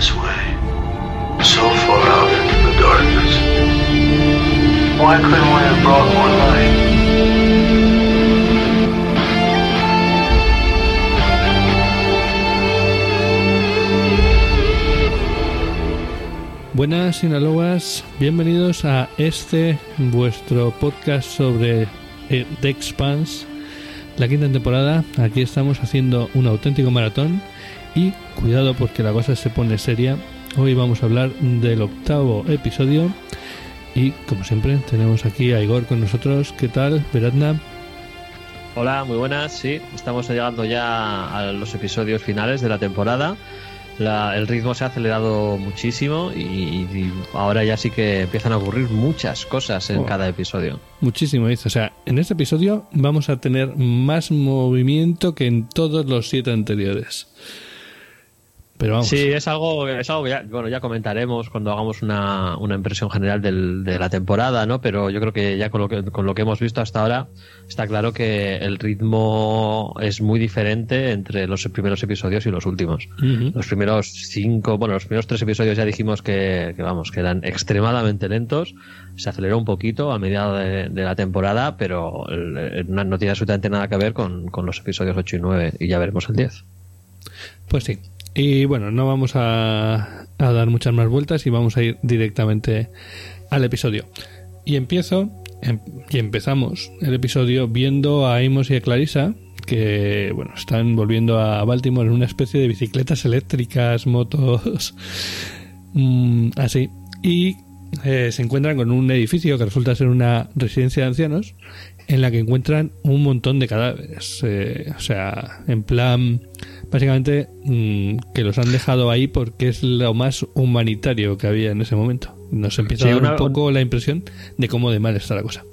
so far out into the darkness. Why couldn't we have brought more light? Buenas Sinaloas, bienvenidos a este vuestro podcast sobre eh, The Expanse, la quinta temporada. Aquí estamos haciendo un auténtico maratón y cuidado porque la cosa se pone seria. Hoy vamos a hablar del octavo episodio y como siempre tenemos aquí a Igor con nosotros. ¿Qué tal, Veradna? Hola, muy buenas. Sí, estamos llegando ya a los episodios finales de la temporada. La- el ritmo se ha acelerado muchísimo y, y ahora ya sí que empiezan a ocurrir muchas cosas en Oh. cada episodio. Muchísimo, dice. O sea, en este episodio vamos a tener más movimiento que en todos los siete anteriores. Pero vamos. Sí, es algo, es algo que ya, bueno, ya comentaremos cuando hagamos una, una impresión general del- de la temporada, ¿no? Pero yo creo que ya con lo que, con lo que hemos visto hasta ahora está claro que el ritmo es muy diferente entre los primeros episodios y los últimos. Los primeros cinco, bueno, los primeros tres episodios ya dijimos que, que, vamos, que eran extremadamente lentos. Se aceleró un poquito a mediados de, de la temporada, pero el- el- no, no tiene absolutamente nada que ver con, con los episodios 8 y 9 y ya veremos el 10. Pues sí. Y bueno, no vamos a, dar muchas más vueltas y vamos a ir directamente al episodio. Y empiezo, em- y empezamos el episodio viendo a Amos y a Clarissa que, bueno, están volviendo a Baltimore en una especie de bicicletas eléctricas, motos, mm, así. Y eh, se encuentran con un edificio que resulta ser una residencia de ancianos en la que encuentran un montón de cadáveres. Eh, o sea, en plan, básicamente mm, que los han dejado ahí porque es lo más humanitario que había en ese momento. Nos empieza Sí, a dar una- un poco la impresión de cómo de mal está la cosa.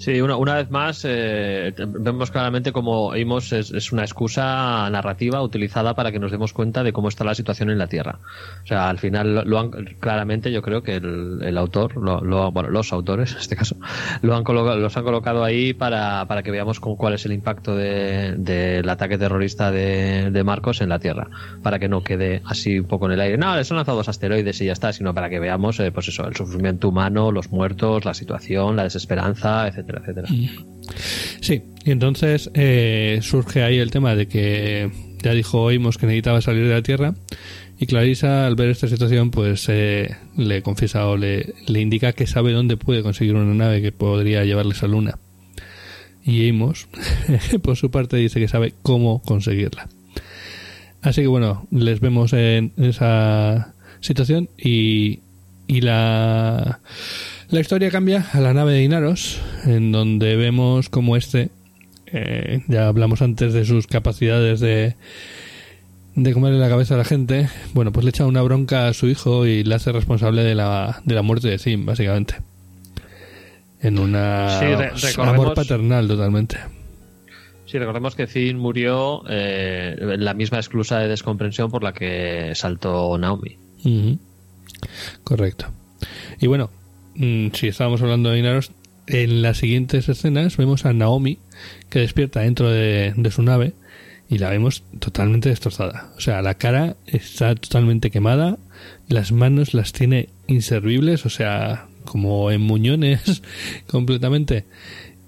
Sí, una, una vez más eh, vemos claramente como Amos es, es una excusa narrativa utilizada para que nos demos cuenta de cómo está la situación en la Tierra. O sea, al final lo, han claramente yo creo que el, el autor, lo, lo- bueno, los autores en este caso, lo han colocado, los han colocado ahí para, para que veamos con cuál es el impacto de- del ataque terrorista de, de Marcos en la Tierra, para que no quede así un poco en el aire. No, les han lanzado dos asteroides y ya está, sino para que veamos, eh, pues eso, el sufrimiento humano, los muertos, la situación, la desesperanza, etcétera, etcétera. Sí, y entonces eh, surge ahí el tema de que ya dijo Amos que necesitaba salir de la Tierra y Clarissa al ver esta situación pues eh, le confiesa o le, le indica que sabe dónde puede conseguir una nave que podría llevarles a Luna. Y Amos, por su parte, dice que sabe cómo conseguirla. Así que bueno, les vemos en esa situación y, y la, la historia cambia a la nave de Inaros, en donde vemos como este, eh, ya hablamos antes de sus capacidades de, de comerle la cabeza a la gente, bueno, pues le echa una bronca a su hijo y le hace responsable de la, de la muerte de Zim, básicamente. En una Sí, re- amor paternal totalmente. Sí, recordemos que Finn murió eh, en la misma exclusa de descomprensión por la que saltó Naomi. Correcto. Y bueno, si estábamos hablando de Inaros, en las siguientes escenas vemos a Naomi que despierta dentro de, de su nave y la vemos totalmente destrozada. O sea, la cara está totalmente quemada, las manos las tiene inservibles, o sea, como en muñones completamente.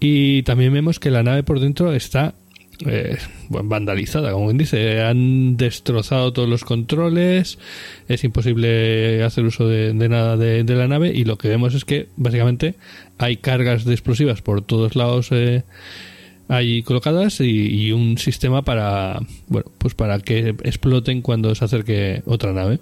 Y también vemos que la nave por dentro está eh, vandalizada, como quien dice. Han destrozado todos los controles, es imposible hacer uso de, de nada de, de la nave y lo que vemos es que básicamente hay cargas de explosivas por todos lados eh, ahí colocadas y, y un sistema para, bueno, pues para que exploten cuando se acerque otra nave.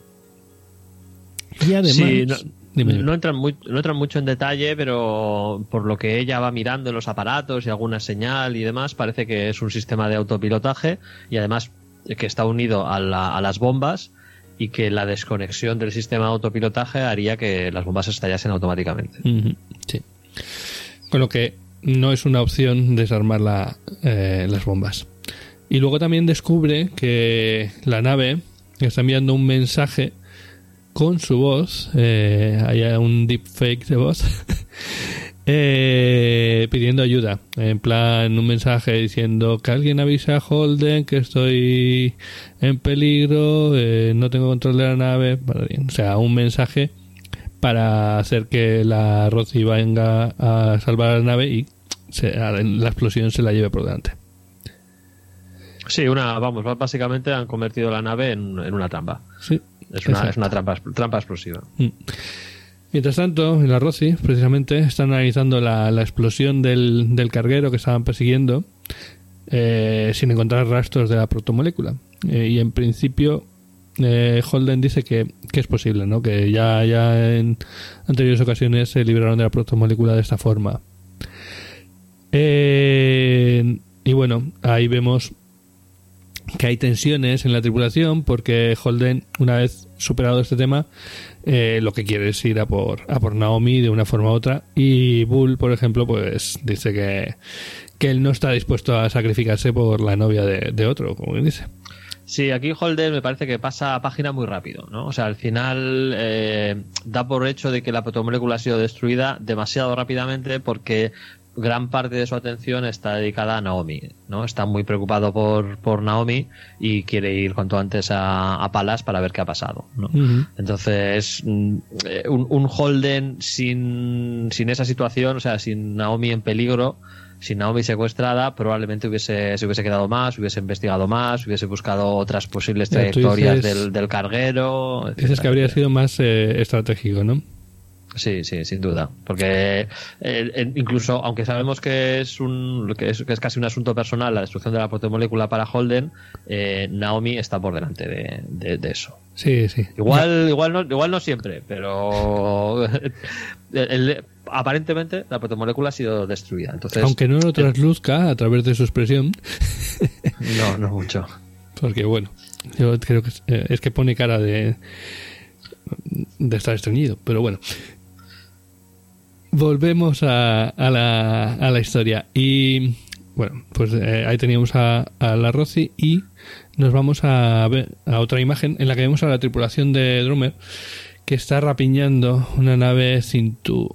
Y además... Sí, no, Dime, dime. no entran, muy- no entran mucho en detalle, pero por lo que ella va mirando en los aparatos y alguna señal y demás, parece que es un sistema de autopilotaje y además que está unido a, la- a las bombas y que la desconexión del sistema de autopilotaje haría que las bombas estallasen automáticamente. Sí. Con lo que no es una opción desarmar la, eh, las bombas. Y luego también descubre que la nave está enviando un mensaje con su voz. Eh, hay un deepfake de voz. eh, pidiendo ayuda. En plan, un mensaje diciendo que alguien avisa a Holden que estoy en peligro, eh, no tengo control de la nave. O sea, un mensaje para hacer que la Rosy venga a salvar la nave y la explosión se la lleve por delante. Sí, una, vamos, básicamente han convertido la nave en, una trampa. Sí. Es una, es una trampa, trampa explosiva. Mm. Mientras tanto, en la Rossi, precisamente, están analizando la, explosión del, carguero que estaban persiguiendo eh, sin encontrar rastros de la protomolécula. Eh, y en principio, eh, Holden dice que, es posible, ¿no? que ya, ya en anteriores ocasiones se libraron de la protomolécula de esta forma. y bueno, ahí vemos que hay tensiones en la tripulación porque Holden, una vez superado este tema, eh, lo que quiere es ir a por, a por Naomi de una forma u otra. Y Bull, por ejemplo, pues dice que, que él no está dispuesto a sacrificarse por la novia de, otro, como dice. Sí, aquí Holden me parece que pasa página muy rápido, ¿no? O sea, al final eh, da por hecho de que la protomolécula ha sido destruida demasiado rápidamente porque gran parte de su atención está dedicada a Naomi, ¿no? Está muy preocupado por, por Naomi y quiere ir cuanto antes a, a Palas para ver qué ha pasado, ¿no? Entonces, mm, un, un, Holden sin, sin esa situación, o sea, sin Naomi en peligro, sin Naomi secuestrada, probablemente hubiese, se hubiese quedado más, hubiese investigado más, hubiese buscado otras posibles trayectorias del, del, carguero. Dices que habría sido más eh, estratégico, ¿no? Sí, sí, sin duda. Porque eh, incluso, aunque sabemos que es un que es, casi un asunto personal la destrucción de la proteomolécula para Holden, eh, Naomi está por delante de, eso. Sí, sí. Igual, igual no, igual no siempre, pero aparentemente la proteomolécula ha sido destruida. Entonces, aunque no lo trasluzca a través de su expresión. no, no mucho. Porque bueno, yo creo que es, eh, es que pone cara de de estar estreñido, pero bueno volvemos a, a, la, a la historia. Y bueno, pues eh, ahí teníamos a, a, la Rosy y nos vamos a ver a otra imagen en la que vemos a la tripulación de Drummer que está rapiñando una nave sin tu...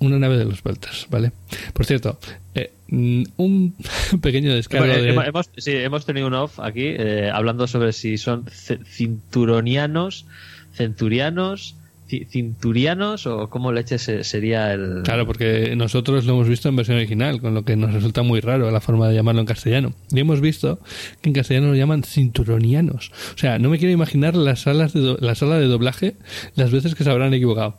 una nave de los Belters, ¿vale? Por cierto, eh, mm, un pequeño descargo de... Hemos, sí, hemos tenido un off aquí eh, hablando sobre si son cinturonianos, centurianos cinturianos o cómo leche sería el... Claro, porque nosotros lo hemos visto en versión original, con lo que nos resulta muy raro la forma de llamarlo en castellano. Y hemos visto que en castellano lo llaman cinturonianos. O sea, no me quiero imaginar las salas de la sala de doblaje las veces que se habrán equivocado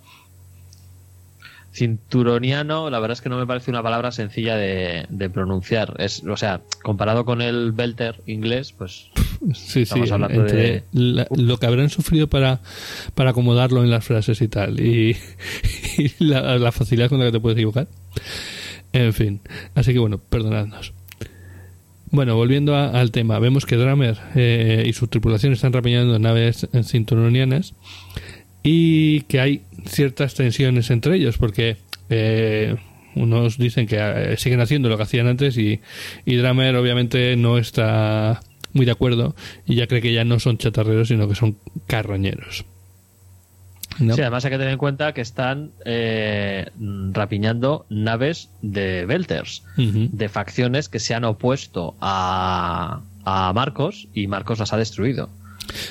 cinturoniano, la verdad es que no me parece una palabra sencilla de, pronunciar. Es, o sea, comparado con el belter inglés, pues sí, sí, hablando de lo que habrán sufrido para, para acomodarlo en las frases y tal, y, la, facilidad con la que te puedes equivocar. En fin, así que bueno, perdonadnos. Bueno, volviendo al tema, vemos que Dramer eh, y su tripulación están rapiñando naves cinturonianas y que hay ciertas tensiones entre ellos porque eh, unos dicen que eh, siguen haciendo lo que hacían antes y, y Dramer obviamente no está muy de acuerdo y ya cree que ya no son chatarreros sino que son carroñeros. Sí, además hay que tener en cuenta que están eh, rapiñando naves de Belters, de facciones que se han opuesto a, a Marcos y Marcos las ha destruido.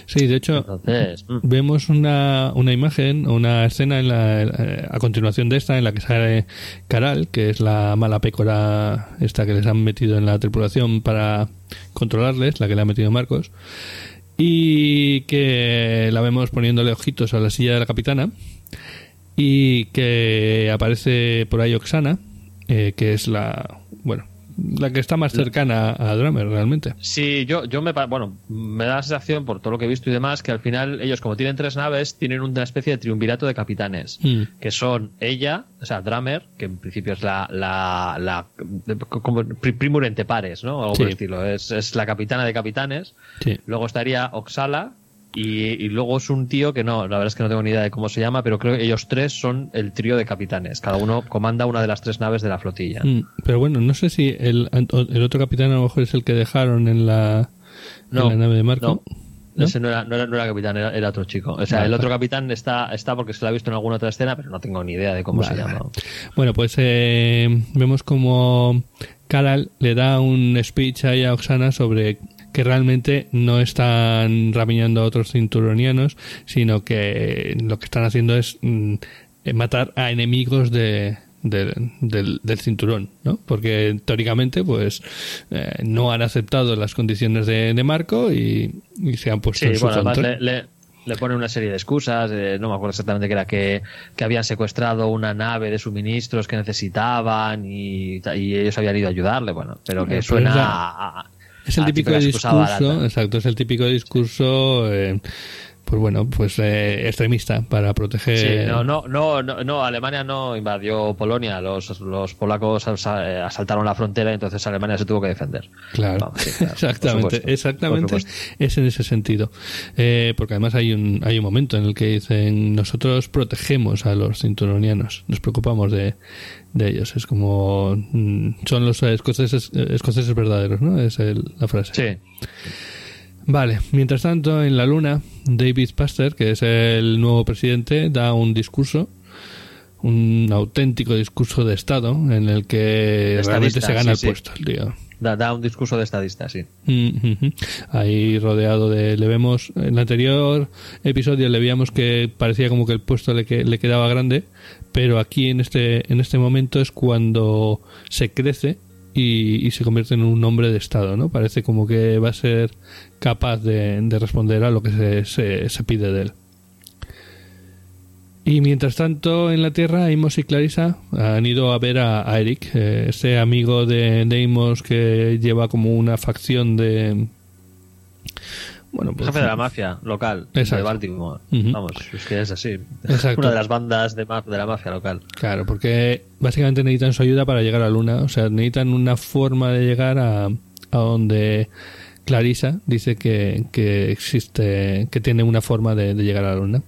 Sí, de hecho, mm. vemos una, una imagen, una escena en la, eh, a continuación de esta en la que sale Caral, que es la mala pécora esta que les han metido en la tripulación para controlarles, la que le ha metido Marcos, y que la vemos poniéndole ojitos a la silla de la capitana, y que aparece por ahí Oxana, eh, que es la, bueno, la que está más cercana a Drummer realmente. Sí, yo, yo me, bueno, me da la sensación por todo lo que he visto y demás que al final ellos como tienen tres naves tienen una especie de triunvirato de capitanes mm. que son ella, o sea, Drummer, que en principio es la, la, la como primur pares, ¿no? O algo por estilo, es, es la capitana de capitanes. Luego estaría Oxala, y, luego es un tío que no, la verdad es que no tengo ni idea de cómo se llama, pero creo que ellos tres son el trío de capitanes. Cada uno comanda una de las tres naves de la flotilla. Mm, pero bueno, no sé si el, el, otro capitán a lo mejor es el que dejaron en la, nave de Marco. ¿no? Ese no era, no era, no era capitán, era, era otro chico. O sea, Vale, el otro vale. capitán está, está porque se lo ha visto en alguna otra escena, pero no tengo ni idea de cómo Vale, se llama. Bueno, pues eh, vemos como Caral le da un speech ahí a Oxana sobre que realmente no están rapiñando a otros cinturonianos, sino que lo que están haciendo es mm, matar a enemigos de, de- del, del cinturón, ¿no? Porque teóricamente, pues, eh, no han aceptado las condiciones de, de Marco y, y se han puesto Sí, en su bueno, le, le, le pone una serie de excusas, eh, no me acuerdo exactamente qué era, que, que habían secuestrado una nave de suministros que necesitaban y, y ellos habían ido a ayudarle, bueno, pero que suena es la- a- a- Es el a típico discurso, exacto, es el típico discurso, eh, pues bueno, pues eh, extremista para proteger. Sí, no, no, no, no, Alemania no invadió Polonia, los, los polacos eh, asaltaron la frontera y entonces Alemania se tuvo que defender. Claro, sí, exactamente, supuesto, exactamente es en ese sentido. Eh, porque además hay un, hay un momento en el que dicen, nosotros protegemos a los cinturonianos, nos preocupamos de, de ellos. Es como, mm, son los escoceses, escoceses verdaderos, ¿no? Es el- la frase. Sí, Vale, mientras tanto, en la Luna, David Pasteur, que es el nuevo presidente, da un discurso, un auténtico discurso de Estado, en el que realmente se gana sí, el sí. puesto el tío. da, da un discurso de estadista, sí. Mm. Ahí rodeado de. Le vemos. En el anterior episodio le veíamos que parecía como que el puesto le, que- le quedaba grande. Pero aquí en este, en este momento es cuando se crece y, y se convierte en un hombre de Estado, ¿no? Parece como que va a ser capaz de, de responder a lo que se, se, se pide de él. Y mientras tanto, en la Tierra, Amos y Clarissa han ido a ver a, a Eric, eh, ese amigo de, de Amos que lleva como una facción de. Bueno, pues. Jefe de la mafia local Exacto. de Baltimore. Vamos, es que es así. Exacto. Una de las bandas de, de la mafia local. Claro, porque básicamente necesitan su ayuda para llegar a la Luna. O sea, necesitan una forma de llegar a, a donde Clarissa dice que, que existe, que tiene una forma de, de llegar a la Luna.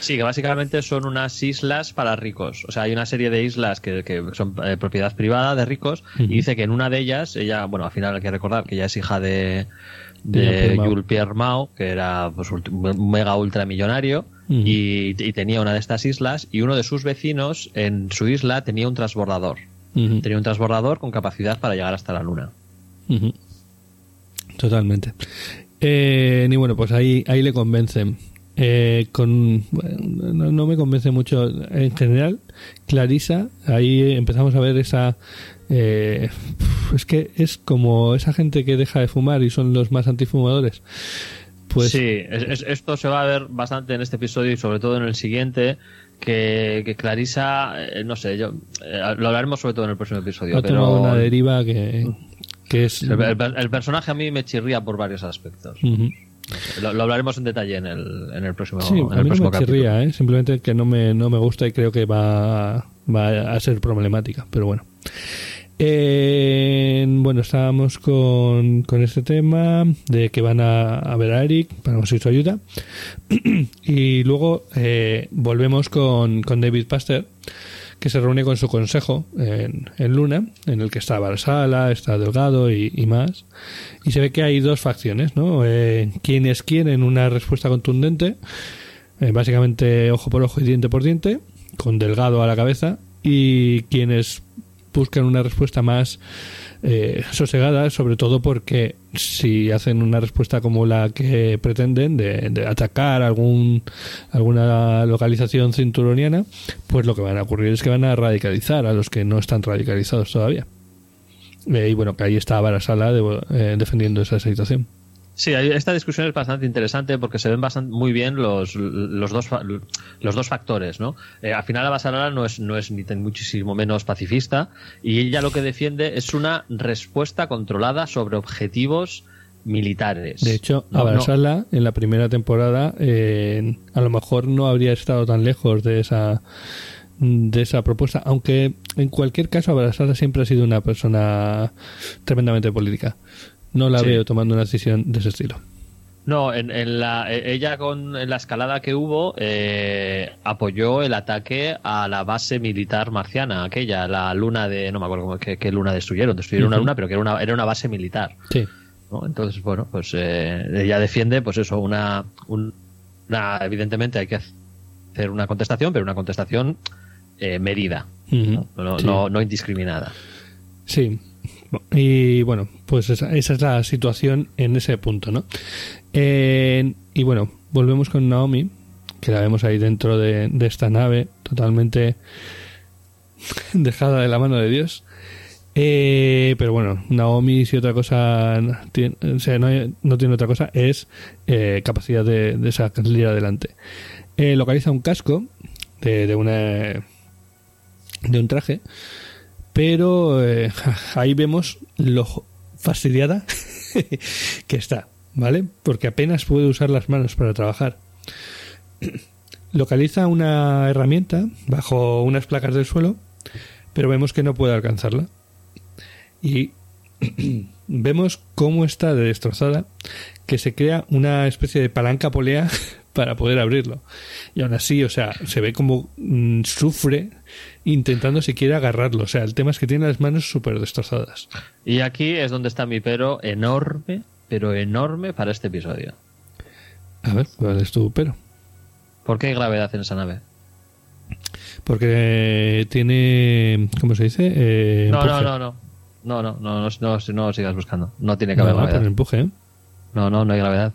Sí, que básicamente son unas islas para ricos. O sea, hay una serie de islas que, que son eh, propiedad privada de ricos y dice que en una de ellas, ella, bueno, al final hay que recordar que ella es hija de, De. Jules Pierre Mao, que era pues, un mega ultramillonario Ujú. y, y tenía una de estas islas y uno de sus vecinos en su isla tenía un transbordador. Tenía un transbordador con capacidad para llegar hasta la luna. Ujú. Totalmente. Eh, y bueno, pues ahí, ahí le convencen. Eh, con bueno, no, no me convence mucho en general Clarisa ahí empezamos a ver esa eh, es que es como esa gente que deja de fumar y son los más antifumadores pues sí, es- es- esto se va a ver bastante en este episodio y sobre todo en el siguiente. Que, que Clarisa, eh, no sé, yo eh, lo hablaremos sobre todo en el próximo episodio. ha pero una deriva que, que es el, el- el personaje a mí me chirría por varios aspectos. Lo, lo hablaremos en detalle en el, en el próximo, Sí, en a mí no me chirría, ¿eh? simplemente que no me, no me gusta y creo que va, va a ser problemática, pero bueno. Eh, bueno, estábamos con, con este tema de que van a, a ver a Eric para conseguir su ayuda. y luego eh, volvemos con, con David Pasteur, que se reúne con su consejo en, en Luna, en el que está Barsala, está Delgado y, más. Y se ve que hay dos facciones, ¿no? Eh, quienes quieren una respuesta contundente, eh, básicamente ojo por ojo y diente por diente, con Delgado a la cabeza, y quienes buscan una respuesta más eh, sosegada, sobre todo porque si hacen una respuesta como la que pretenden de, atacar algún alguna localización cinturoniana, pues lo que van a ocurrir es que van a radicalizar a los que no están radicalizados todavía. Eh, y bueno, que ahí está Barasala de- eh, defendiendo esa situación. Sí, esta discusión es bastante interesante porque se ven bastante, muy bien los, los, dos, los dos factores, ¿no? Eh, al final Abasarala no es, no es ni tan muchísimo menos pacifista y ella lo que defiende es una respuesta controlada sobre objetivos militares. De hecho, No, en la primera temporada eh, a lo mejor no habría estado tan lejos de esa de esa propuesta, aunque en cualquier caso Abrasala siempre ha sido una persona tremendamente política. No la Sí. veo tomando una decisión de ese estilo. No, en, en la, eh, ella con en la escalada que hubo eh, apoyó el ataque a la base militar marciana, aquella, la luna de, no me acuerdo qué, qué luna destruyeron, destruyeron una luna, pero que era una, era una base militar. Sí. ¿no? Entonces, bueno, pues eh, ella defiende, pues eso, una, una, evidentemente hay que hacer una contestación, pero una contestación eh, medida, ¿no? No, sí. no- no indiscriminada. Sí. Y bueno, pues esa, esa es la situación en ese punto, ¿no? Eh, y bueno, volvemos con Naomi, que la vemos ahí dentro de, de esta nave, totalmente dejada de la mano de Dios. Eh, pero bueno, Naomi, si otra cosa no tiene otra cosa, es eh, capacidad de, de salir adelante. Eh, localiza un casco de, de una de un traje pero eh, ahí vemos lo fastidiada que está, ¿vale? Porque apenas puede usar las manos para trabajar. Localiza una herramienta bajo unas placas del suelo, pero vemos que no puede alcanzarla. Y vemos cómo está de destrozada, que se crea una especie de palanca polea para poder abrirlo. Y aún así, o sea, se ve como mm, sufre intentando siquiera agarrarlo. O sea, el tema es que tiene las manos súper destrozadas. Y aquí es donde está mi pero enorme, pero enorme para este episodio. A ver, ¿cuál es tu pero? ¿Por qué hay gravedad en esa nave? Porque tiene, ¿cómo se dice? Eh, No, no, no, no. No, no, no, no, no, no sigas buscando. No tiene que haber gravedad. empuje, ¿eh? No, no, no hay gravedad.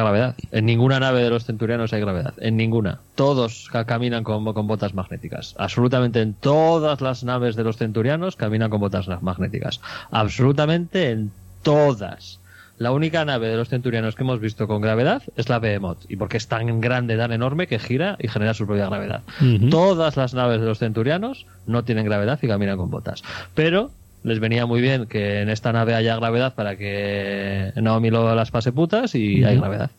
Gravedad. En ninguna nave de los centurianos hay gravedad. En ninguna. Todos ca- caminan con, con botas magnéticas. Absolutamente en todas las naves de los centurianos caminan con botas magnéticas. Absolutamente en todas. La única nave de los centurianos que hemos visto con gravedad es la Behemoth. Y porque es tan grande, tan enorme, que gira y genera su propia gravedad. Todas las naves de los centurianos no tienen gravedad y caminan con botas. Pero les venía muy bien que en esta nave haya gravedad para que Naomi lo las pase putas y hay gravedad.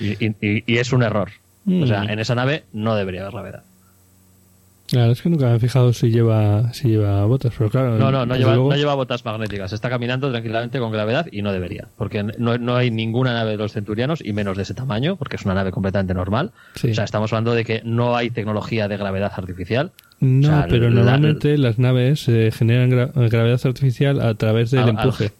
Y, y- es un error. O sea, Mm. en esa nave no debería haber gravedad. La verdad es que nunca me he fijado si lleva, si lleva botas, pero claro. No, no, no lleva, luego- no lleva botas magnéticas. Está caminando tranquilamente con gravedad y no debería. Porque no, no hay ninguna nave de los centurianos, y menos de ese tamaño, porque es una nave completamente normal. Sí. O sea, estamos hablando de que no hay tecnología de gravedad artificial. No, O sea, pero la- normalmente las naves eh, generan gra- gravedad artificial a través del empuje. al-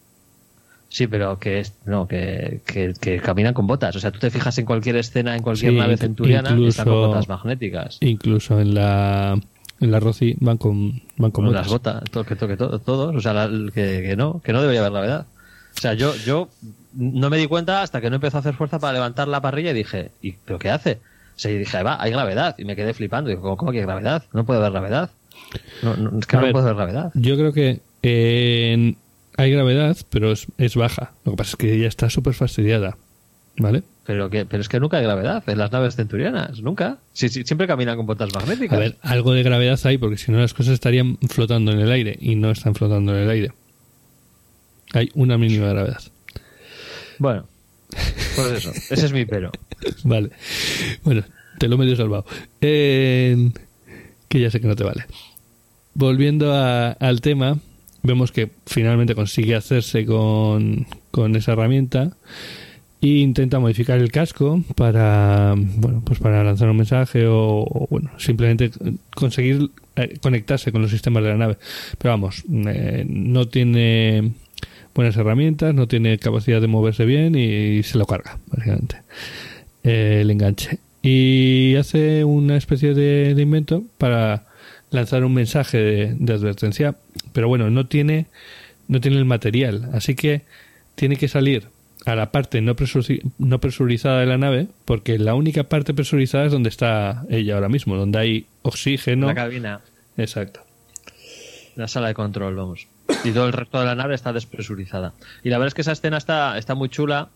Sí, pero que es, no, que, que, que caminan con botas. O sea, tú te fijas en cualquier escena, en cualquier Sí, nave centuriana, y están con incluso- botas magnéticas. Incluso en la en la Rossi van con van con Con botas. las botas, to- que, to- que to- todos, o sea, la- que, que no, que no debería haber gravedad. O sea, yo, yo no me di cuenta hasta que no empezó a hacer fuerza para levantar la parrilla y dije, ¿y, ¿pero qué hace? O sea, y dije, va, hay gravedad. Y me quedé flipando. Digo, ¿cómo, cómo que hay gravedad? No puede haber gravedad. No, no, es que A no ver. puede haber gravedad. Yo creo que en- hay gravedad, pero es, es baja. Lo que pasa es que ella está súper fastidiada. ¿Vale? Pero, que, pero es que nunca hay gravedad en las naves centurianas, nunca. Sí, sí, siempre caminan con botas magnéticas. A ver, algo de gravedad hay, porque si no las cosas estarían flotando en el aire y no están flotando en el aire. Hay una mínima gravedad. Bueno, pues eso, ese es mi pero. Vale. Bueno, te lo medio salvado. Eh, que ya sé que no te vale. Volviendo a- al tema, vemos que finalmente consigue hacerse con, con esa herramienta e intenta modificar el casco para bueno pues para lanzar un mensaje o, bueno simplemente conseguir eh, conectarse con los sistemas de la nave. Pero vamos eh, no tiene buenas herramientas no tiene capacidad de moverse bien y, se lo carga básicamente eh, el enganche. Y hace una especie de invento para lanzar un mensaje de, de advertencia pero bueno no tiene no tiene el material así que tiene que salir a la parte no, no presurizada de la nave, porque la única parte presurizada es donde está ella ahora mismo, donde hay oxígeno. La cabina, Exacto. la sala de control, vamos. Y todo el resto de la nave está despresurizada. Y la verdad es que esa escena está, está muy chula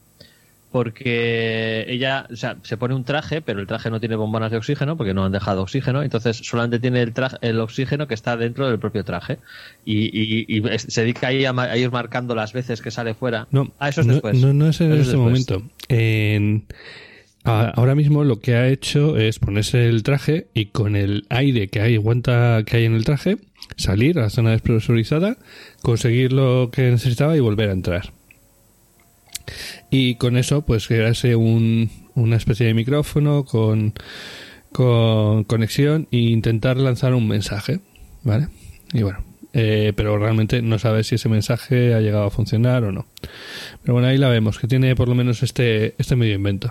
porque ella, o sea, se pone un traje, pero el traje no tiene bombonas de oxígeno porque no han dejado oxígeno, entonces solamente tiene el, traje, el oxígeno que está dentro del propio traje. Y, y- y se dedica ahí a, ir marcando las veces que sale fuera. No, ah, eso es no, después. No, no es en Eso este momento. En- a- ahora mismo lo que ha hecho es ponerse el traje y con el aire que hay, aguanta que hay en el traje, salir a la zona despresurizada, conseguir lo que necesitaba y volver a entrar. Y con eso, pues crearse un, una especie de micrófono con, con conexión e intentar lanzar un mensaje, ¿vale? Y bueno, eh, pero realmente no sabe si ese mensaje ha llegado a funcionar o no. Pero bueno, ahí la vemos, que tiene por lo menos este, este medio invento.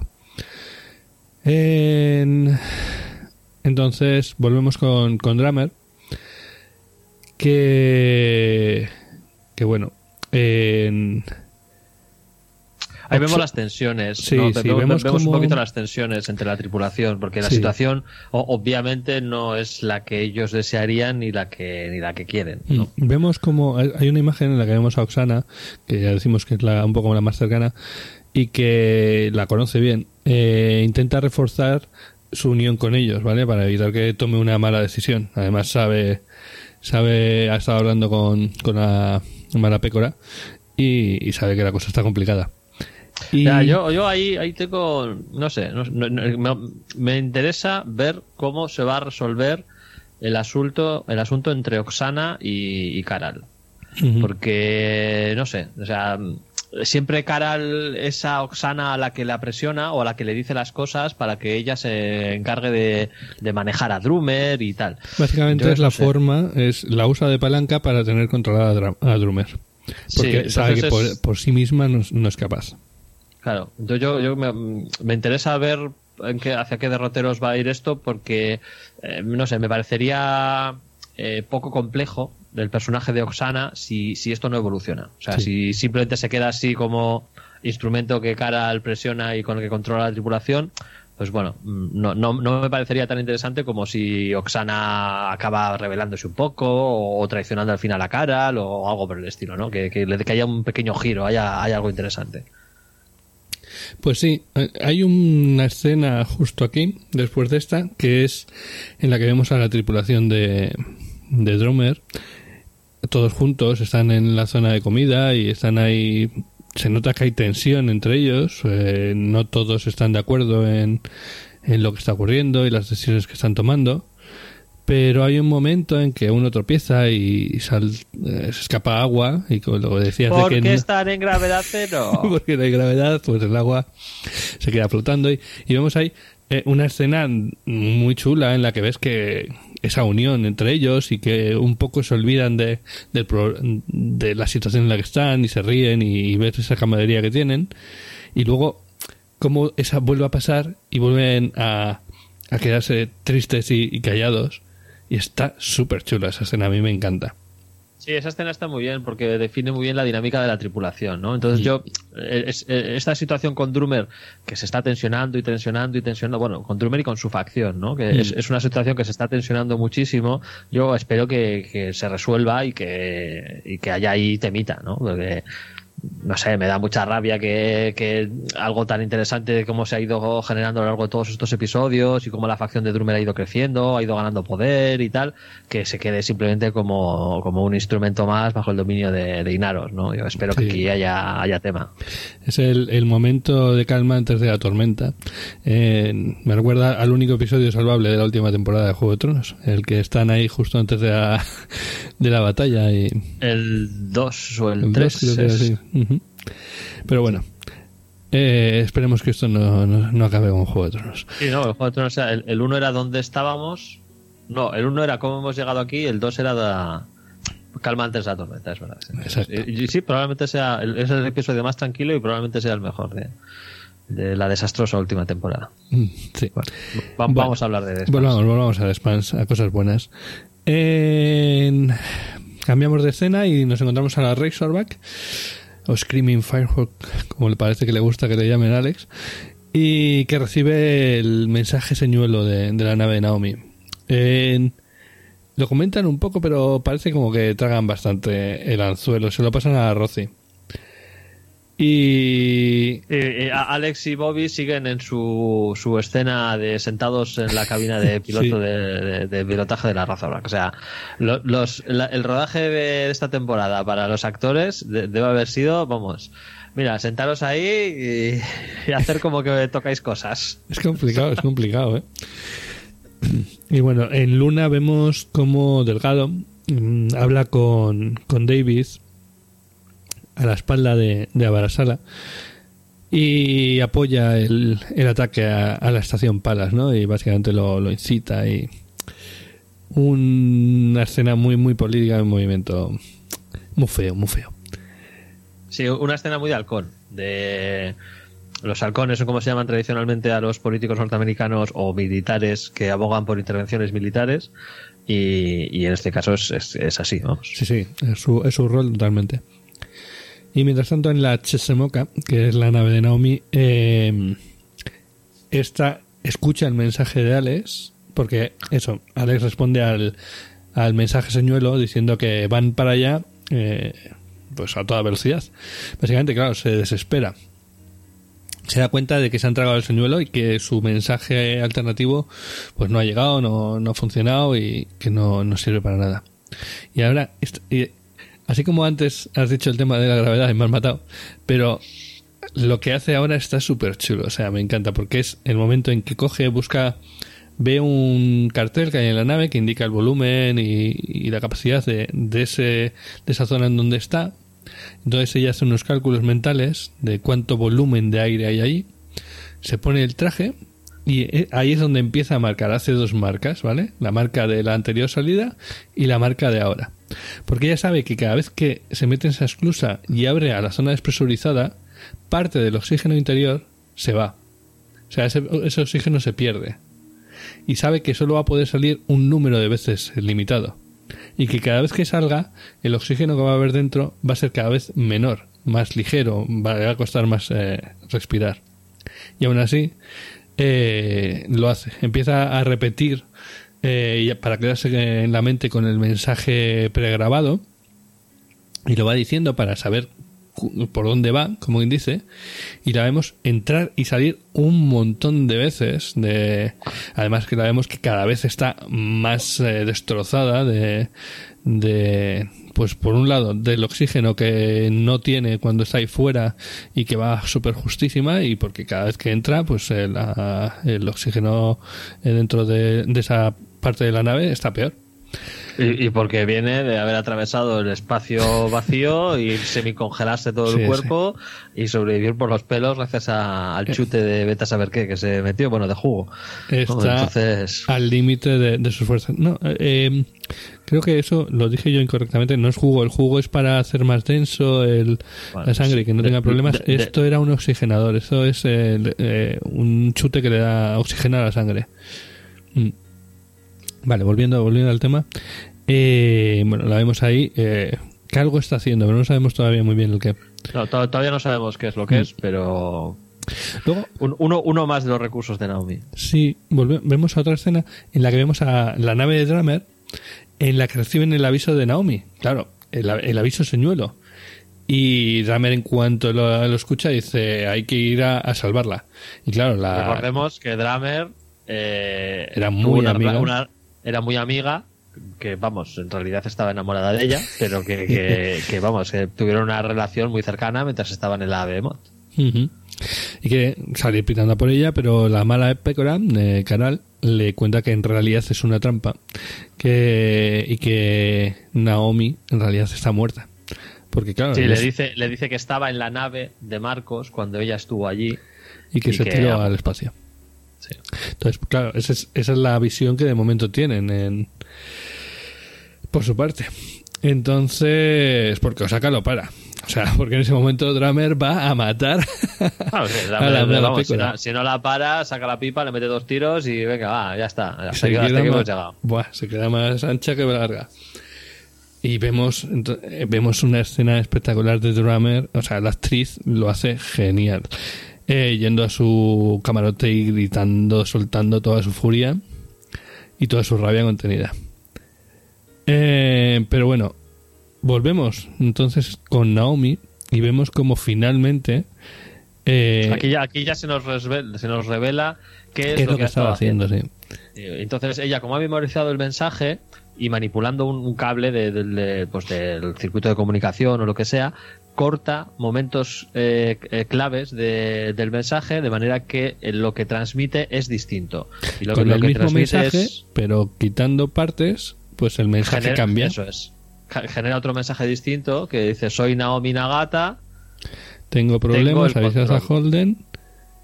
Entonces, volvemos con, con Drummer, que, que bueno, en Ahí vemos las tensiones. Sí, ¿no? sí, vemos, vemos vemos como- un poquito las tensiones entre la tripulación, porque la Sí. situación obviamente no es la que ellos desearían ni la que ni la que quieren. ¿no? Mm. Vemos como hay una imagen en la que vemos a Oksana, que ya decimos que es la, un poco la más cercana, y que la conoce bien. Eh, intenta reforzar su unión con ellos, ¿vale? Para evitar que tome una mala decisión. Además sabe, sabe, ha estado hablando con, con la mala pécora y, y sabe que la cosa está complicada. Y, Ya, yo, yo ahí, ahí tengo, no sé, no- no- no- me, me interesa ver cómo se va a resolver el asunto, el asunto entre Oksana y, y Karal. Ujú. Porque, no sé, o sea, siempre Karal es a Oksana a la que la presiona o a la que le dice las cosas para que ella se encargue de, de manejar a Drummer y tal. Básicamente es no la sé. forma, es la usa de palanca para tener controlada a, Drummer. Porque Sí, sabe que por, es- por sí misma no es capaz. Claro, entonces yo, yo me, me interesa ver en qué, hacia qué derroteros va a ir esto porque, eh, no sé, me parecería eh, poco complejo del personaje de Oksana si, si esto no evoluciona. O sea, Sí. si simplemente se queda así como instrumento que Karal presiona y con el que controla la tripulación, pues bueno, mm, no, no, no me parecería tan interesante como si Oksana acaba revelándose un poco o traicionando al final a Karal o algo por el estilo, ¿no? Que, que, le- que haya un pequeño giro, haya, haya algo interesante. Pues sí, eh, hay una escena justo aquí, después de esta, que es en la que vemos a la tripulación de, de Drummer. Todos juntos están en la zona de comida y están ahí. Se nota que hay tensión entre ellos. eh, no todos están de acuerdo en, en lo que está ocurriendo y las decisiones que están tomando. Pero hay un momento en que uno tropieza y sal- eh, se escapa agua. Y como lo decías de ¿Por que qué están en gravedad cero? porque no hay gravedad, pues el agua se queda flotando y, y vemos ahí eh, una escena muy chula en la que ves que esa unión entre ellos y que un poco se olvidan de, pro- de la situación en la que están y se ríen y, ves esa camaradería que tienen y luego cómo esa vuelve a pasar y vuelven a, a quedarse tristes y, y callados y está súper chula esa escena, a mí me encanta. Sí, esa escena está muy bien porque define muy bien la dinámica de la tripulación, ¿no? Entonces yo, eh, es- eh, esta situación con Drummer, que se está tensionando y tensionando y tensionando, bueno, con Drummer y con su facción, ¿no? Que es, es una situación que se está tensionando muchísimo. Yo espero que, que se resuelva y que, y que haya ahí temita, ¿no? Porque, no sé, me da mucha rabia que, que algo tan interesante como se ha ido generando a lo largo de todos estos episodios y cómo la facción de Drummer ha ido creciendo, ha ido ganando poder y tal, que se quede simplemente como, como un instrumento más bajo el dominio de, de Inaros, ¿no? Yo espero Sí. que aquí haya, haya tema. Es el, el momento de calma antes de la tormenta. Eh, me recuerda al único episodio salvable de la última temporada de Juego de Tronos, el que están ahí justo antes de la, de la batalla. Y, El 2 o el el 3 dos. Pero bueno, eh, esperemos que esto no, no, no acabe con Juego de Tronos. Sí, no, el Juego de Tronos el, el 1 era donde estábamos. No, el 1 era cómo hemos llegado aquí, el 2 era da- calma antes de la tormenta, es verdad. sí. Exacto. Y, y sí, probablemente sea, el- es el episodio más tranquilo y probablemente sea el mejor de, de la desastrosa última temporada. Mm, Sí. Va- Bueno. vamos a hablar de eso. Volvamos, volvamos a The Spans, a cosas buenas. En- Cambiamos de escena y nos encontramos a la Razorback, o Screaming Firehawk, como le parece que le gusta que le llamen Alex, y que recibe el mensaje señuelo de, de la nave de Naomi. En- lo comentan un poco, pero parece como que tragan bastante el anzuelo, se lo pasan a Rosy. Y Eh, eh, Alex y Bobby siguen en su, su escena de sentados en la cabina de piloto Sí. de, de- de pilotaje de la raza. O sea, lo- los, la- el rodaje de esta temporada para los actores de- debe haber sido, vamos, mira, sentaros ahí y, y hacer como que tocáis cosas. Es complicado, es complicado, ¿eh? Y bueno, en Luna vemos como Delgado mm, habla con, con David a la espalda de, de Abarasala y apoya el, el ataque a, a la estación Palas, ¿no? Y básicamente lo, lo incita y... una escena muy, muy política, un movimiento muy feo, muy feo. Sí, una escena muy de halcón. De los halcones son como se llaman tradicionalmente a los políticos norteamericanos o militares que abogan por intervenciones militares. Y, y en este caso es, es, es así, vamos. Sí, sí, es su, es su rol totalmente. Y mientras tanto en la Chesemoka, que es la nave de Naomi, eh, esta escucha el mensaje de Alex, porque eso, Alex responde al, al mensaje señuelo diciendo que van para allá eh, pues a toda velocidad. Básicamente, claro, se desespera. Se da cuenta de que se ha entregado el señuelo y que su mensaje alternativo pues no ha llegado, no, no ha funcionado y que no, no sirve para nada. Y ahora, así como antes has dicho el tema de la gravedad y me has matado, pero lo que hace ahora está súper chulo, o sea, me encanta porque es el momento en que coge, busca, ve un cartel que hay en la nave que indica el volumen y, y la capacidad de, de, ese, de esa zona en donde está. Entonces ella hace unos cálculos mentales de cuánto volumen de aire hay ahí, se pone el traje y eh, ahí es donde empieza a marcar, hace dos marcas, ¿vale? La marca de la anterior salida y la marca de ahora. Porque ella sabe que cada vez que se mete en esa esclusa y abre a la zona despresurizada, parte del oxígeno interior se va. O sea, ese, ese oxígeno se pierde. Y sabe que solo va a poder salir un número de veces limitado. Y que cada vez que salga, el oxígeno que va a haber dentro va a ser cada vez menor, más ligero, va a costar más eh, respirar. Y aún así, eh, lo hace. Empieza a repetir eh, para quedarse en la mente con el mensaje pregrabado y lo va diciendo para saber por dónde va, como quien y la vemos entrar y salir un montón de veces. De, además que la vemos que cada vez está más eh, destrozada de, de, pues por un lado, del oxígeno que no tiene cuando está ahí fuera y que va súper justísima y porque cada vez que entra, pues el, ah, el oxígeno eh, dentro de, de esa parte de la nave está peor. Y, y porque viene de haber atravesado el espacio vacío y semicongelarse todo Sí, el cuerpo y sobrevivir por los pelos gracias a- al chute de beta saber qué que se metió, bueno, de jugo. Está Entonces, al límite de, de sus fuerzas. No, eh, creo que eso lo dije yo incorrectamente. No es jugo, el jugo es para hacer más denso el, Bueno, la sangre y que no de- tenga problemas. de- Esto era un oxigenador, esto es el, eh, un chute que le da oxígeno a la sangre. Mm. Vale, volviendo, volviendo al tema. Eh, bueno, la vemos ahí. Eh, que algo está haciendo, pero no sabemos todavía muy bien el qué. no, to- todavía no sabemos qué es lo que Mm. es, pero Luego, un- uno, uno más de los recursos de Naomi. Sí, volve- vemos a otra escena en la que vemos a la nave de Drummer en la que reciben el aviso de Naomi. Claro, el, aviso señuelo. Y Drummer en cuanto lo, lo escucha dice hay que ir a, a salvarla. Y claro, la... Recordemos que Dramer eh, Era muy una- una- era muy amiga, que vamos, en realidad estaba enamorada de ella, pero que, que, que, vamos, que tuvieron una relación muy cercana mientras estaban en la Behemoth. Y quiere salir pitando por ella, pero la mala Pecora, de Canal, le cuenta que en realidad es una trampa que y que Naomi en realidad está muerta. Porque claro, Sí, les- le dice, le dice que estaba en la nave de Marcos cuando ella estuvo allí. y que y se que- tiró al espacio. Sí. Entonces, claro, esa es, esa es la visión que de momento tienen en, por su parte. Entonces, porque Osaka lo para. O sea, porque en ese momento Drummer va a matar a la, a la vamos, si, no, si no la para, saca la pipa, le mete dos tiros y venga, va, ya está. Se, hasta queda hemos llegado. Buah, se queda más ancha que larga. Y vemos, eh, vemos una escena espectacular de Drummer. O sea, la actriz lo hace genial. Eh, yendo a su camarote y gritando, soltando toda su furia y toda su rabia contenida. Eh, pero bueno, volvemos entonces con Naomi y vemos como finalmente eh, Aquí ya, aquí ya se, nos resvel- se nos revela qué es, qué lo que estaba haciendo, sí. Eh, Entonces ella, como ha memorizado el mensaje y manipulando un, un cable de- de- de, pues, del circuito de comunicación o lo que sea, corta momentos eh, eh, claves de- del mensaje de manera que eh, lo que transmite es distinto. Y lo, que- con lo el que mismo mensaje, es- pero quitando partes, pues el mensaje genera- cambia. Eso es. Genera otro mensaje distinto que dice soy Naomi Nagata, Tengo problemas, el avisas a. Holden.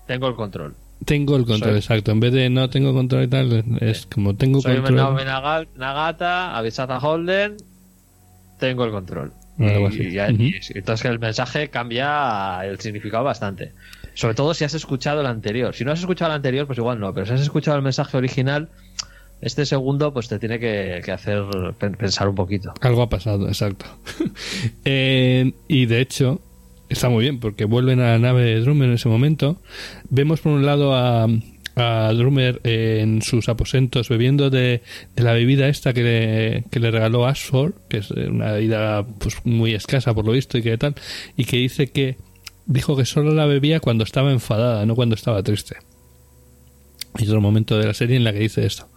tengo el control. tengo el control, Soy- exacto. En vez de no tengo control y tal, es como tengo Soy control. Naomi Naga- Nagata, avisad a Holden, tengo el control. Y- y entonces el mensaje cambia el significado bastante. Sobre todo si has escuchado el anterior. Si no has escuchado el anterior, pues igual no. Pero si has escuchado el mensaje original, este segundo pues te tiene que, que hacer pen- pensar un poquito. Algo ha pasado, exacto. Eh, y de hecho, está muy bien porque vuelven a la nave de Drummer en ese momento. Vemos por un lado a, a Drummer en sus aposentos bebiendo de, de la bebida esta que le, que le regaló Ashford, que es una bebida pues, muy escasa por lo visto y que tal, y que dice que dijo que solo la bebía cuando estaba enfadada, no cuando estaba triste. Y otro momento de la serie en la que dice esto.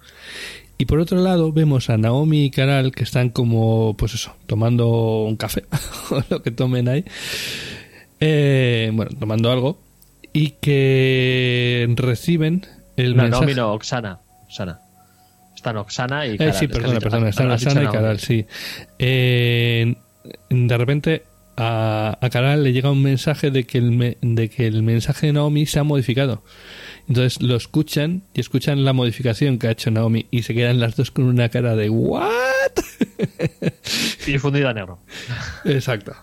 Y por otro lado vemos a Naomi y Caral que están como, pues eso, tomando un café o lo que tomen ahí. Eh, bueno, tomando algo. Y que reciben el No, mensaje. no, no, Oksana. Oksana. Están Oksana y Eh, Caral. sí, que has perdona, perdona. Están Oksana y. Caral, sí. Eh, de repente a, a Caral le llega un mensaje de que, el me- de que el mensaje de Naomi se ha modificado. Entonces lo escuchan y escuchan la modificación que ha hecho Naomi y se quedan las dos con una cara de ¿What? Y fundido a negro. Exacto.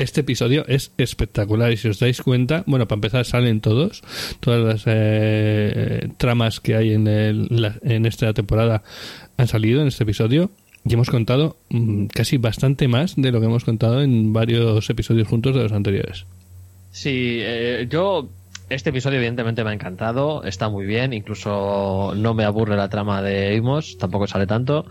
Este episodio es espectacular y si os dais cuenta, bueno, para empezar salen todos, todas las eh, tramas que hay en, el- la- en esta temporada han salido en este episodio y hemos contado mm, casi bastante más de lo que hemos contado en varios episodios juntos de los anteriores. Sí, eh, yo. Este episodio, evidentemente, me ha encantado. Está muy bien. Incluso no me aburre la trama de Amos. Tampoco sale tanto.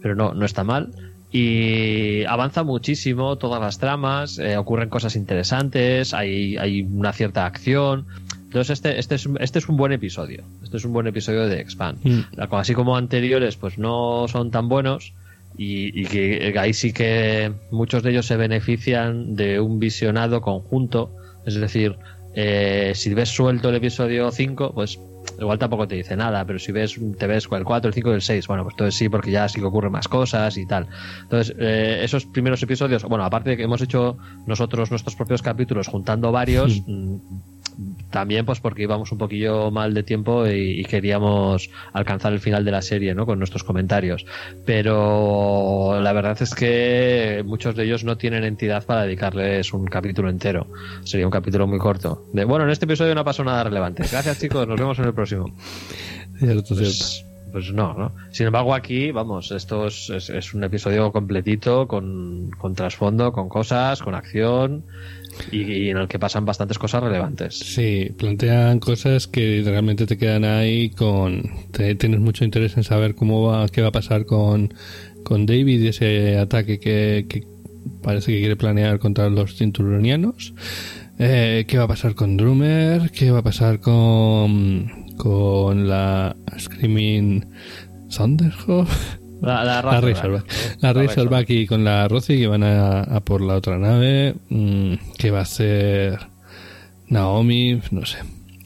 Pero no, no está mal. Y avanza muchísimo todas las tramas. eh, ocurren cosas interesantes. Hay, hay una cierta acción. Entonces, este, este, es, un- este es un buen episodio. Este es un buen episodio de Expand. Mm. Así como anteriores, pues no son tan buenos. Y, y que ahí sí que muchos de ellos se benefician de un visionado conjunto. Es decir, eh, si ves suelto el episodio 5, pues igual tampoco te dice nada, pero si ves te ves con el 4, el 5 y el 6, bueno, pues entonces sí, porque ya sí que ocurren más cosas y tal. Entonces, eh, esos primeros episodios, bueno, aparte de que hemos hecho nosotros nuestros propios capítulos juntando varios, mm, también pues porque íbamos un poquillo mal de tiempo y, y queríamos alcanzar el final de la serie, ¿no? Con nuestros comentarios. Pero la verdad es que muchos de ellos no tienen entidad para dedicarles un capítulo entero. Sería un capítulo muy corto. De, bueno, en este episodio no pasado nada relevante. Gracias chicos, nos vemos en el próximo. Cierto, cierto. Pues, no, ¿no? Sin embargo, aquí, vamos, esto es, es- un episodio completito, con, trasfondo, con cosas, con acción y, y en el que pasan bastantes cosas relevantes. Sí, plantean cosas que realmente te quedan ahí con... te- tienes mucho interés en saber cómo va, qué va a pasar con, con David y ese ataque que, que parece que quiere planear contra los cinturonianos. Eh, ¿Qué va a pasar con Drummer? ¿Qué va a pasar con, con la Screaming Thunderhawk? La, la, La Razorback. La Razorback y con la Roci que van a, a por la otra nave. mm, que va a ser Naomi, no sé.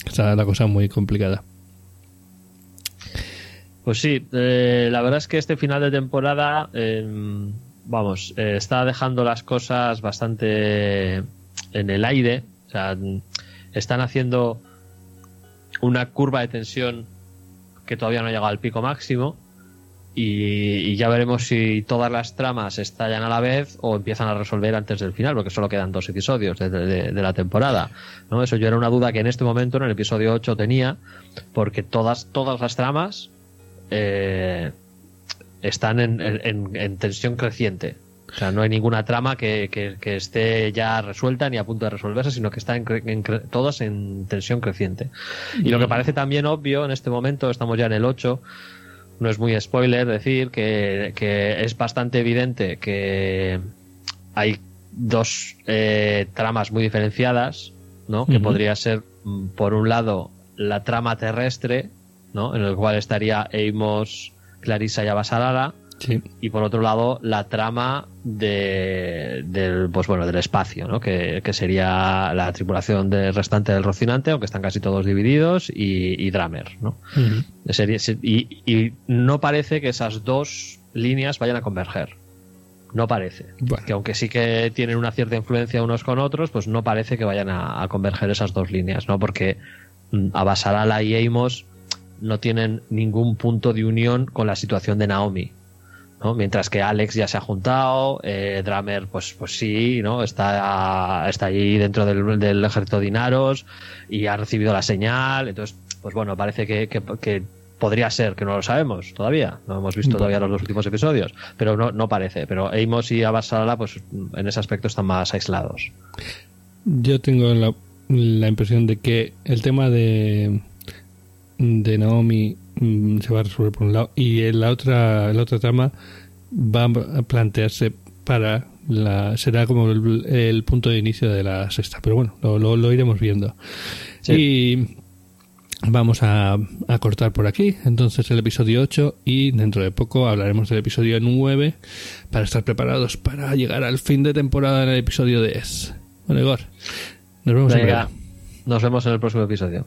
Está la cosa muy complicada. Pues sí, eh, la verdad es que este final de temporada, eh, vamos, eh, está dejando las cosas bastante en el aire. O sea, están haciendo una curva de tensión que todavía no ha llegado al pico máximo. Y, ya veremos si todas las tramas estallan a la vez o empiezan a resolver antes del final, porque solo quedan dos episodios de, la temporada. ¿no? Eso yo era una duda que en este momento, en el episodio 8, tenía, porque todas, todas las tramas eh, están en- en tensión creciente. O sea, no hay ninguna trama que, que- que esté ya resuelta ni a punto de resolverse, sino que están cre- en cre- todas en tensión creciente. Y lo que parece también obvio en este momento, estamos ya en el 8, no es muy spoiler decir que, que es bastante evidente que hay dos eh, tramas muy diferenciadas, ¿no? Que podría ser, mm, por un lado, la trama terrestre, ¿no? En el cual estaría Amos, Clarissa y Abasalala, Sí. y por otro lado la trama de, del pues bueno del espacio ¿no? que, que sería la tripulación del restante del Rocinante aunque están casi todos divididos y, y Dramer ¿no? Se- y, y no parece que esas dos líneas vayan a converger no parece Bueno. que aunque sí que tienen una cierta influencia unos con otros pues no parece que vayan a, a converger esas dos líneas no porque mm, Abasalala y Amos no tienen ningún punto de unión con la situación de Naomi. ¿No? Mientras que Alex ya se ha juntado, eh, Dramer, pues, pues sí, ¿no? Está, está allí dentro del, del ejército de Inaros y ha recibido la señal. Entonces, pues bueno, parece que, que, que podría ser, que no lo sabemos todavía. No hemos visto todavía los dos últimos episodios, pero no, no parece. Pero Amos y Abasalala, pues en ese aspecto están más aislados. Yo tengo la, la impresión de que el tema de, de Naomi se va a resolver por un lado. Y en la otra, la otra trama va a plantearse para la será como el, el punto de inicio de la sexta. Pero bueno lo, lo, lo iremos viendo. Sí. y vamos a, a cortar por aquí. Entonces el episodio 8 y dentro de poco hablaremos del episodio 9 para estar preparados para llegar al fin de temporada en el episodio 10 bueno Igor nos vemos en Venga, breve nos vemos en el próximo episodio.